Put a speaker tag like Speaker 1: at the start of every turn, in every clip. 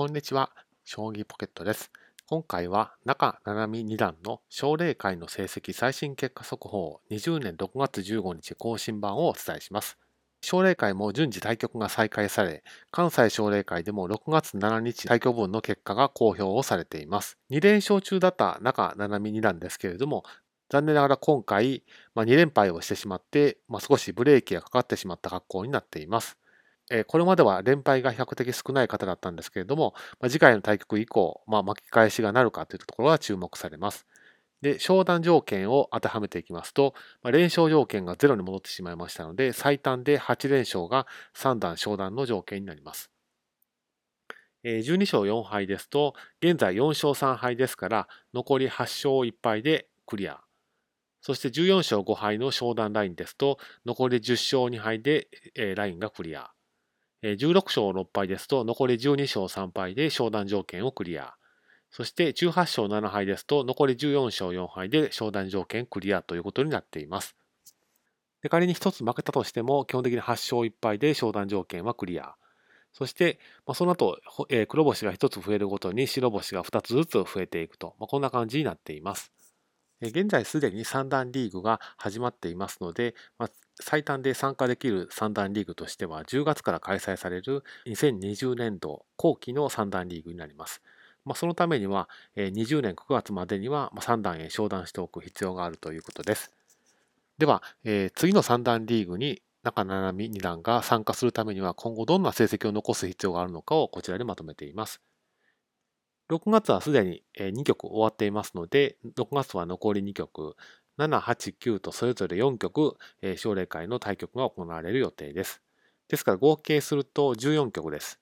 Speaker 1: こんにちは。将棋ポケットです。今回は中七海二段の奨励会の成績最新結果速報20年6月15日更新版をお伝えします。奨励会も順次対局が再開され、関西奨励会でも6月7日対局分の結果が公表をされています。2連勝中だった中七海二段ですけれども、残念ながら今回、まあ、2連敗をしてしまって、まあ、少しブレーキがかかってしまった格好になっています。えこれまでは連敗が比較的少ない方だったんですけれども、ま、次回の対局以降、まあ、巻き返しがなるかというところが注目されます。で、商談条件を当てはめていきますと、まあ、連勝条件が0に戻ってしまいましたので、最短で8連勝が3段商談の条件になります。12勝4敗ですと、現在4勝3敗ですから、残り8勝1敗でクリア。そして14勝5敗の商談ラインですと、残り10勝2敗で、ラインがクリア。16勝6敗ですと、残り12勝3敗で商談条件をクリア。そして18勝7敗ですと、残り14勝4敗で商談条件クリアということになっています。で仮に1つ負けたとしても、基本的に8勝1敗で商談条件はクリア。そして、まあ、その後、えー、黒星が1つ増えるごとに白星が2つずつ増えていくと、まあ、こんな感じになっています。現在すでに3段リーグが始まっていますので、まあ、最短で参加できる3段リーグとしては10月から開催される2020年度後期の3段リーグになります。まあ、そのためには20年9月までには3段へ昇段しておく必要があるということです。では、えー、次の3段リーグに中七海2段が参加するためには今後どんな成績を残す必要があるのかをこちらでまとめています。6月はすでに2曲終わっていますので、6月は残り2曲、7、8、9とそれぞれ4曲、奨励会の対局が行われる予定です。ですから合計すると14曲です。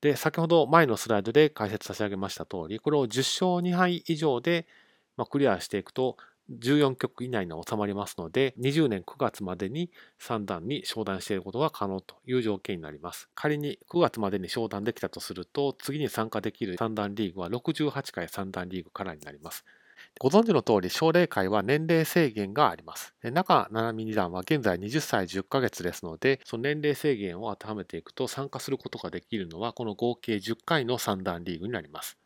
Speaker 1: で、先ほど前のスライドで解説差し上げました通り、これを10勝2敗以上でクリアしていくと、14曲以内に収まりますので、20年9月までに3段に昇段していることが可能という条件になります。仮に9月までに昇段できたとすると、次に参加できる3段リーグは68回3段リーグからになります。ご存知の通り、奨励会は年齢制限があります。中七海二段は現在20歳10ヶ月ですので、その年齢制限を当てはめていくと参加することができるのは、この合計10回の3段リーグになります。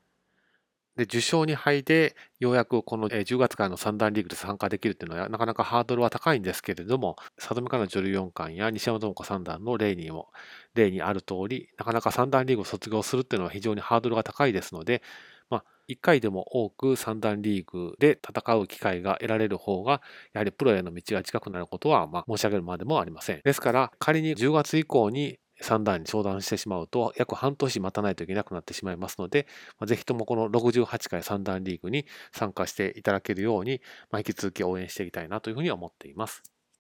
Speaker 1: で、受賞に敗で、ようやくこの10月からの三段リーグで参加できるっていうのは、なかなかハードルは高いんですけれども、里見香奈女流四冠や西山智子三段の例にも、例にある通り、なかなか三段リーグを卒業するっていうのは非常にハードルが高いですので、まあ、1回でも多く三段リーグで戦う機会が得られる方が、やはりプロへの道が近くなることは、まあ、申し上げるまでもありません。ですから、仮に10月以降に3段に相談してしまうと、約半年待たないといけなくなってしまいますので、まあ、ぜひともこの68回三段リーグに参加していただけるように、ま、引き続き応援していきたいなというふうに思っています。